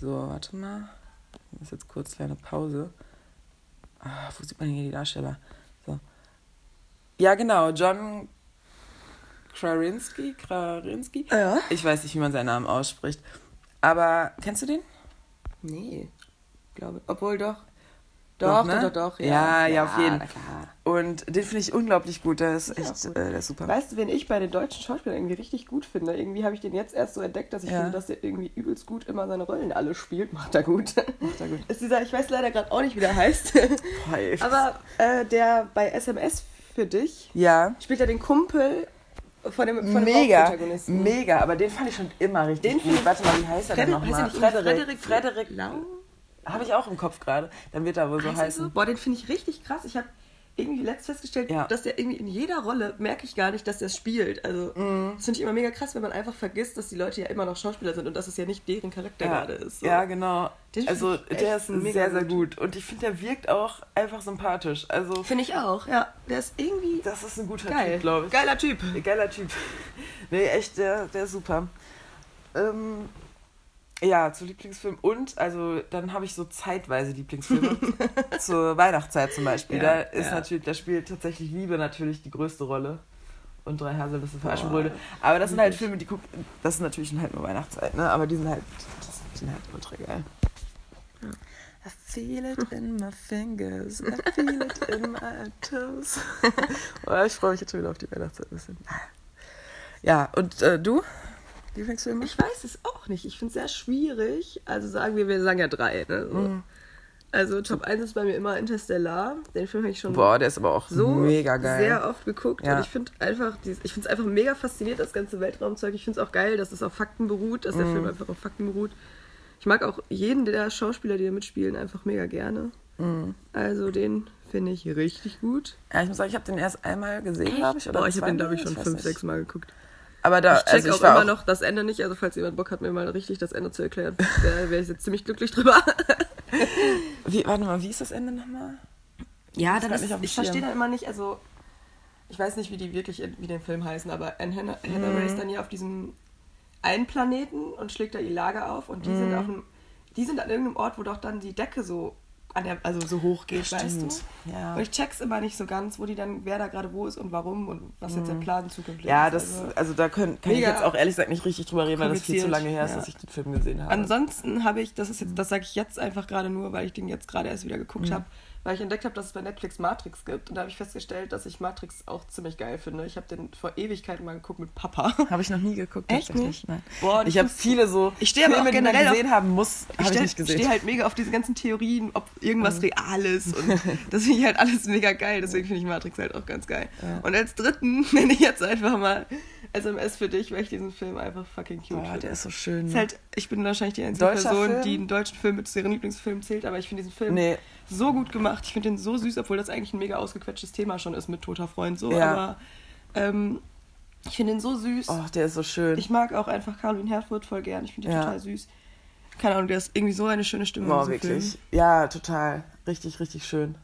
so, warte mal. Das ist jetzt kurz kleine Pause. Ah, wo sieht man hier die Darsteller? So. Ja, genau, John Krasinski. Krasinski? Ja? Ich weiß nicht, wie man seinen Namen ausspricht. Aber kennst du den? Nee. Glaube. Obwohl doch. Doch, Doch, ne? doch, doch, doch. Ja, ja, auf jeden. klar. Und den finde ich unglaublich gut. Der ist Ja, echt, äh, der ist super. Weißt du, wen ich bei den deutschen Schauspielern irgendwie richtig gut finde? Irgendwie habe ich den jetzt erst so entdeckt, dass ich Ja. finde, dass der irgendwie übelst gut immer seine Rollen alle spielt. Macht er gut. Macht er gut. Ist dieser, ich weiß leider gerade auch nicht, wie der heißt. Ey. Aber äh, der bei SMS für dich ja, spielt er den Kumpel von dem, von dem mega, Hauptprotagonisten. mega. Aber den fand ich schon immer richtig Den gut. Warte mal, wie heißt er denn nochmal? Frederik. Frederik, Frederik. Lau? Habe ich auch im Kopf gerade. Dann wird er wohl so er heißen. Boah, den finde ich richtig krass. Ich habe irgendwie letzt festgestellt, Ja. dass der irgendwie in jeder Rolle, merke ich gar nicht, dass der spielt. Also, Mhm. das finde ich immer mega krass, wenn man einfach vergisst, dass die Leute ja immer noch Schauspieler sind und dass es ja nicht deren Charakter ja, gerade ist. So. ja, genau. Den Also der ist sehr, sehr gut. gut. Und ich finde, der wirkt auch einfach sympathisch. Also Finde ich auch, ja. Der ist irgendwie das ist ein guter geil. Typ, glaube ich. Geiler Typ. Geiler Typ. Nee, echt, der, der ist super. Ähm, ja, zu Lieblingsfilm. Und, also, dann habe ich so zeitweise Lieblingsfilme. Zur Weihnachtszeit zum Beispiel. Ja, da ist ja. natürlich, da spielt tatsächlich Liebe natürlich die größte Rolle. Und drei Haselnüsse für Aschenbrödel. Aber das sind halt. Filme, die guckt. Das ist natürlich halt nur Weihnachtszeit, ne? Aber die sind halt, das, sind halt ultra geil. I feel it in my fingers, I feel it in my toes. oh, ich freue mich jetzt schon wieder auf die Weihnachtszeit ein bisschen. Ja, und äh, du? Lieblingsfilme? Ich weiß es auch nicht. Ich finde es sehr schwierig. Also sagen wir, wir sagen ja drei. Ne? So. Mhm. Also Top 1 ist bei mir immer Interstellar. Den Film habe ich schon Boah, der ist aber auch so mega geil. sehr oft geguckt. Ja. Und ich finde einfach, ich finde es einfach mega faszinierend, das ganze Weltraumzeug. Ich finde es auch geil, dass es auf Fakten beruht, dass der Mhm. Film einfach auf Fakten beruht. Ich mag auch jeden der Schauspieler, die da mitspielen, einfach mega gerne. Mhm. Also den finde ich richtig gut. Ja, ich muss sagen, ich habe den erst einmal gesehen, glaube ich. Oder Boah, ich habe den, glaube ich, schon fünf, sechs Mal geguckt. Aber da, Ich check also ich auch war immer auch, noch das Ende nicht. Also falls jemand Bock hat, mir mal richtig das Ende zu erklären, da wäre ich jetzt ziemlich glücklich drüber. Wie, warte mal, wie ist das Ende nochmal? Ja, Das dann hat ist, ich verstehe Schirm. dann immer nicht, also ich weiß nicht, wie die wirklich in- wie den Film heißen, aber Anne Hannah- Hathaway Mhm. ist dann hier auf diesem einen Planeten und schlägt da ihr Lager auf und die sind Mhm. auf einem, die sind an irgendeinem Ort, wo doch dann die Decke so an der, also so hoch geht, weißt du? Ja. Und ich check's immer nicht so ganz, wo die dann, wer da gerade wo ist und warum und was jetzt der Plan zukünftig Mhm. Ja, ist. das, Also, also da können, kann ich jetzt auch ehrlich gesagt nicht richtig drüber reden, weil das viel zu lange her ist, ja. dass ich den Film gesehen habe. Ansonsten habe ich, das ist jetzt, das sage ich jetzt einfach gerade nur, weil ich den jetzt gerade erst wieder Mhm. geguckt habe, weil ich entdeckt habe, dass es bei Netflix Matrix gibt. Und da habe ich festgestellt, dass ich Matrix auch ziemlich geil finde. Ich habe den vor Ewigkeiten mal geguckt mit Papa. Habe ich noch nie geguckt. Echt tatsächlich. nicht? Nein. Boah, ich habe viele so Ich stehe aber auch Filme, die man generell auf- gesehen haben muss, Ich habe ich nicht gesehen. stehe halt mega auf diese ganzen Theorien, ob irgendwas Mhm. real ist. Und das finde ich halt alles mega geil. Deswegen finde ich Matrix halt auch ganz geil. Ja. Und als dritten nenne ich jetzt einfach mal SMS für dich, weil ich diesen Film einfach fucking cute Boah, finde. der ist so schön. Ist ne? halt, ich bin wahrscheinlich die einzige Deutscher Person, Film? die einen deutschen Film mit zu ihren Lieblingsfilmen zählt, aber ich finde diesen Film Nee. so gut gemacht. Ich finde den so süß, obwohl das eigentlich ein mega ausgequetschtes Thema schon ist mit toter Freund so. Ja. Aber ähm, ich finde den so süß. Oh, der ist so schön. Ich mag auch einfach Caroline Herfurth voll gern. Ich finde die Ja. total süß. Keine Ahnung, der ist irgendwie so eine schöne Stimme diesem wirklich. Film. Ja, total. Richtig, richtig schön.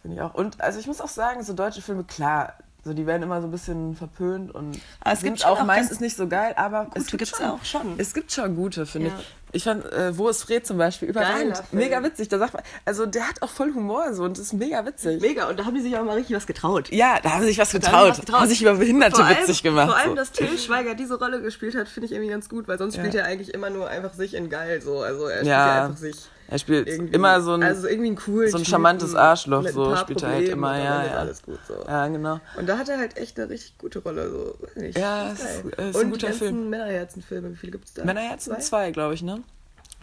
Finde ich auch. Und also ich muss auch sagen, so deutsche Filme, klar, so die werden immer so ein bisschen verpönt und Aber es sind gibt auch auch meistens nicht so geil, aber es gibt schon, auch schon. Es gibt schon gute, finde Ja. ich. Ich fand, äh, Wo ist Fred zum Beispiel, überragend. Mega witzig. Da sagt man, also der hat auch voll Humor so und ist mega witzig. Mega, und da haben die sich auch mal richtig was getraut. Ja, da haben sie sich was Da haben sie getraut. was getraut. Haben sich über Behinderte allem- witzig gemacht. Vor allem, so. dass Till Schweiger diese Rolle gespielt hat, finde ich irgendwie ganz gut, weil sonst Ja. spielt er eigentlich immer nur einfach sich in geil so. Also er spielt Ja. ja einfach sich. Er spielt Irgendwie, immer so ein, also irgendwie einen coolen so ein Typen charmantes Arschloch, mit ein so spielt er halt Problemen immer, ja, ja. alles gut so. ja, genau. Und da hat er halt echt eine richtig gute Rolle. So. weiß nicht, Ja, ist ist- ist ein guter Film. Männerherzenfilme, wie viele gibt es da? Männerherzen Zwei? zwei, glaube ich, ne?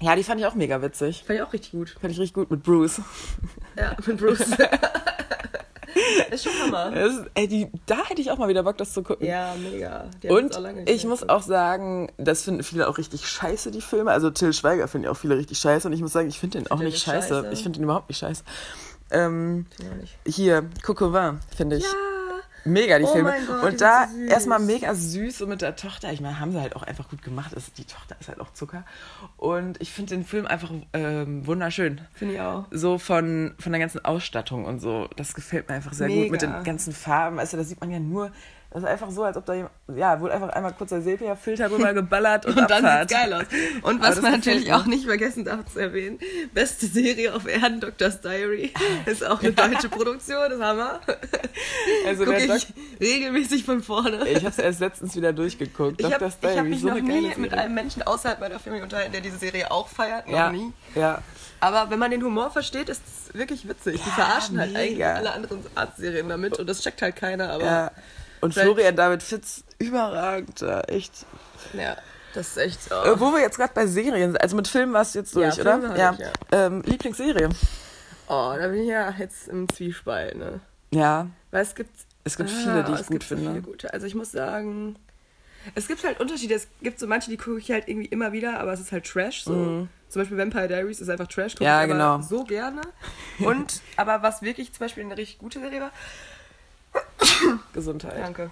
Ja, die fand ich auch mega witzig. Fand ich auch richtig gut. Fand ich richtig gut mit Bruce. Ja, mit Bruce. ist schon Hammer. Ist, ey, die, da hätte ich auch mal wieder Bock, das zu gucken. Ja, mega. Die Und auch ich muss auch sagen, das finden viele auch richtig scheiße, die Filme. Also Till Schweiger finden ja auch viele richtig scheiße. Und ich muss sagen, ich finde den auch den nicht nicht scheiße. scheiße? Ich finde den überhaupt nicht scheiße. Ähm, Find ich auch nicht. hier, Cocovin, finde ich. Ja, mega, die Oh Filme. Gott, und da erstmal mega süß so mit der Tochter. Ich meine, haben sie halt auch einfach gut gemacht. Das, die Tochter ist halt auch Zucker. Und ich finde den Film einfach ähm, wunderschön. finde ich auch. So von, von der ganzen Ausstattung und so. Das gefällt mir einfach sehr gut mit Mega. den ganzen Farben. Also, da sieht man ja nur. Das ist einfach so, als ob da jemand, ja, wohl einfach einmal kurz der Sepia-Filter rüber geballert und, Und dann sieht's geil aus. Und was das man natürlich auch nicht vergessen darf zu erwähnen, beste Serie auf Erden, Doctor's Diary. Ist auch eine deutsche Produktion, ist Hammer. Also Gucke der ich regelmäßig von vorne. Ich habe es erst letztens wieder durchgeguckt. Ich habe Dr. ich hab Diary, mich so noch nie geile mit Serie. einem Menschen außerhalb meiner Familie unterhalten, der diese Serie auch feiert. Noch ja, nie. ja, Aber wenn man den Humor versteht, ist es wirklich witzig. Die Ja, verarschen halt mega. eigentlich alle anderen Arztserien damit und das checkt halt keiner. Aber ja. Und Vielleicht- Florian David Fitz, überragend, ja, echt. ja, das ist echt so. Äh, wo wir jetzt gerade bei Serien sind, also mit Filmen warst du jetzt durch, Ja, oder? Ja. ich, Ähm, Lieblingsserie. Oh, da bin ich ja jetzt im Zwiespalt, ne? Ja, Weil es gibt. es gibt Ah, viele, die ich es gut finde. viele gute. Also ich muss sagen, Es gibt halt Unterschiede. Es gibt so manche, die gucke ich halt irgendwie immer wieder, aber es ist halt Trash. So. Mhm. Zum Beispiel Vampire Diaries ist einfach Trash. guck Ja, ich genau. So gerne. Und, aber was wirklich zum Beispiel eine richtig gute Serie war, Gesundheit. danke,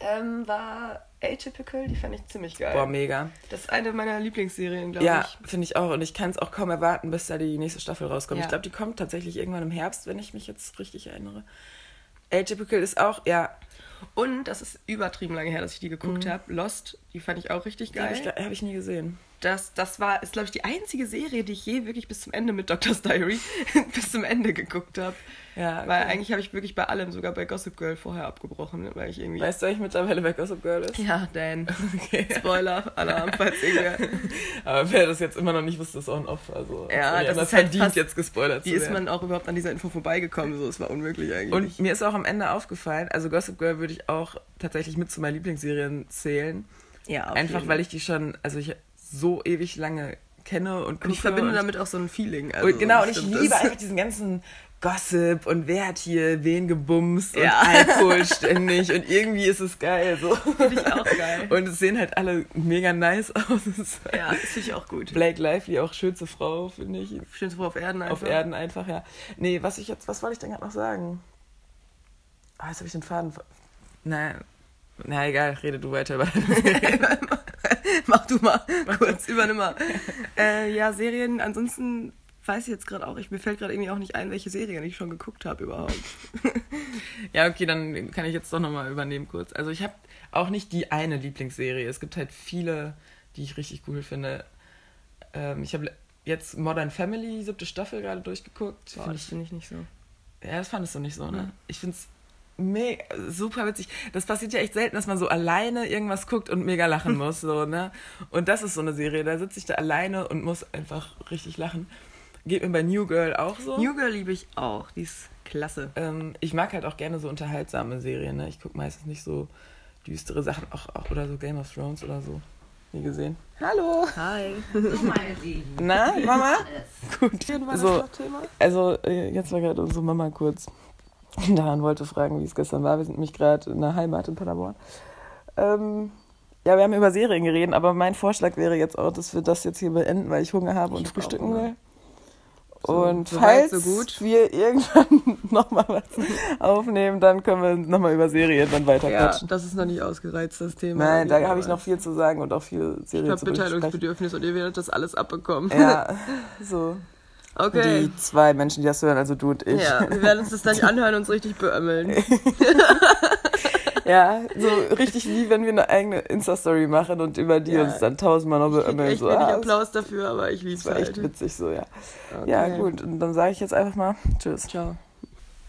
ähm, war Atypical. Die fand ich ziemlich geil. Boah, mega. Das ist eine meiner Lieblingsserien, glaube Ja, ich. finde ich auch. Und ich kann es auch kaum erwarten, bis da die nächste Staffel rauskommt. Ja. Ich glaube, die kommt tatsächlich irgendwann im Herbst, wenn ich mich jetzt richtig erinnere. Atypical ist auch, ja, Und das ist übertrieben lange her, dass ich die geguckt habe. Lost, die fand ich auch richtig die habe geil. ich, hab ich nie gesehen. Das, das war, ist, glaube ich, die einzige Serie, die ich je wirklich bis zum Ende mit Doctor's Diary bis zum Ende geguckt habe. Ja, Weil okay. eigentlich habe ich wirklich bei allem, sogar bei Gossip Girl, vorher abgebrochen, weil ich irgendwie. Weißt du eigentlich mittlerweile, wer Gossip Girl ist? ja, Dan. Okay. Spoiler, Alarm, falls irgendwer. Aber wer das jetzt immer noch nicht wusste, ist on off. Also, Ja, das ist halt verdient fast- jetzt gespoilert Wie zu ist werden. man auch überhaupt an dieser Info vorbeigekommen? So, es war unmöglich eigentlich. Und mir ist auch am Ende aufgefallen, also Gossip Girl würde ich auch tatsächlich mit zu meinen Lieblingsserien zählen. ja, auf Einfach jeden. weil ich die schon, also ich so ewig lange kenne und Und ich verbinde und damit auch so ein Feeling. Also Und genau, und ich liebe einfach diesen ganzen Gossip und wer hat hier wen gebumst Ja. und Alkohol ständig und irgendwie ist es geil. So. Finde ich auch geil. Und es sehen halt alle mega nice aus. Ja, das finde ich auch gut. Blake Lively, auch schönste Frau, finde ich. Schönste Frau auf Erden einfach. Auf Erden einfach, ja. Nee, was ich jetzt, was wollte ich denn gerade noch sagen? Ah, jetzt habe ich den Faden. ver- Na, na egal, rede du weiter über Mach du mal kurz, übernimm mal. äh, ja, Serien, ansonsten weiß ich jetzt gerade auch, ich, mir fällt gerade irgendwie auch nicht ein, welche Serien ich schon geguckt habe überhaupt. Ja, okay, dann kann ich jetzt doch nochmal übernehmen kurz. Also ich habe auch nicht die eine Lieblingsserie. Es gibt halt viele, die ich richtig cool finde. Ähm, ich habe jetzt Modern Family, siebte Staffel gerade durchgeguckt. Boah, das finde ich nicht so. Ja, das fandest du nicht so, ne? Nee. Ich find's mega, super witzig. Das passiert ja echt selten, dass man so alleine irgendwas guckt und mega lachen muss, so, ne? Und das ist so eine Serie, da sitze ich da alleine und muss einfach richtig lachen. Geht mir bei New Girl auch so. New Girl liebe ich auch, die ist klasse. ähm, ich mag halt auch gerne so unterhaltsame Serien, ne? Ich gucke meistens nicht so düstere Sachen, auch, auch oder so Game of Thrones oder so. Nie gesehen. Hallo! Hi. So, meine Lieben. Na, Mama? Alles. Gut. So, Thema? Also, äh, jetzt war gerade unsere Mama kurz daran wollte fragen, wie es gestern war. Wir sind nämlich gerade in der Heimat in Paderborn. Ähm, ja, wir haben über Serien geredet, aber mein Vorschlag wäre jetzt auch, dass wir das jetzt hier beenden, weil ich Hunger habe und Ich auch frühstücken Hunger. Und so falls so gut. wir irgendwann nochmal was aufnehmen, dann können wir nochmal über Serien dann weiter Ja, quatschen. das ist noch nicht ausgereizt, das Thema. Nein, da habe ich noch viel zu sagen und auch viel Ich Serien habe zu. Mitteilungsbedürfnis und ihr werdet das alles abbekommen. Ja, so. Okay. Die zwei Menschen, die das hören, also du und ich. Ja, wir werden uns das gleich anhören und uns richtig beömmeln. Ja, so richtig wie wenn wir eine eigene Insta-Story machen und über die Ja. uns dann tausendmal noch Ich echt So, wenig ah, Applaus dafür, aber ich lieb's das war echt halt. witzig so, ja. Okay. Ja, gut, und dann sage ich jetzt einfach mal Tschüss. Ciao.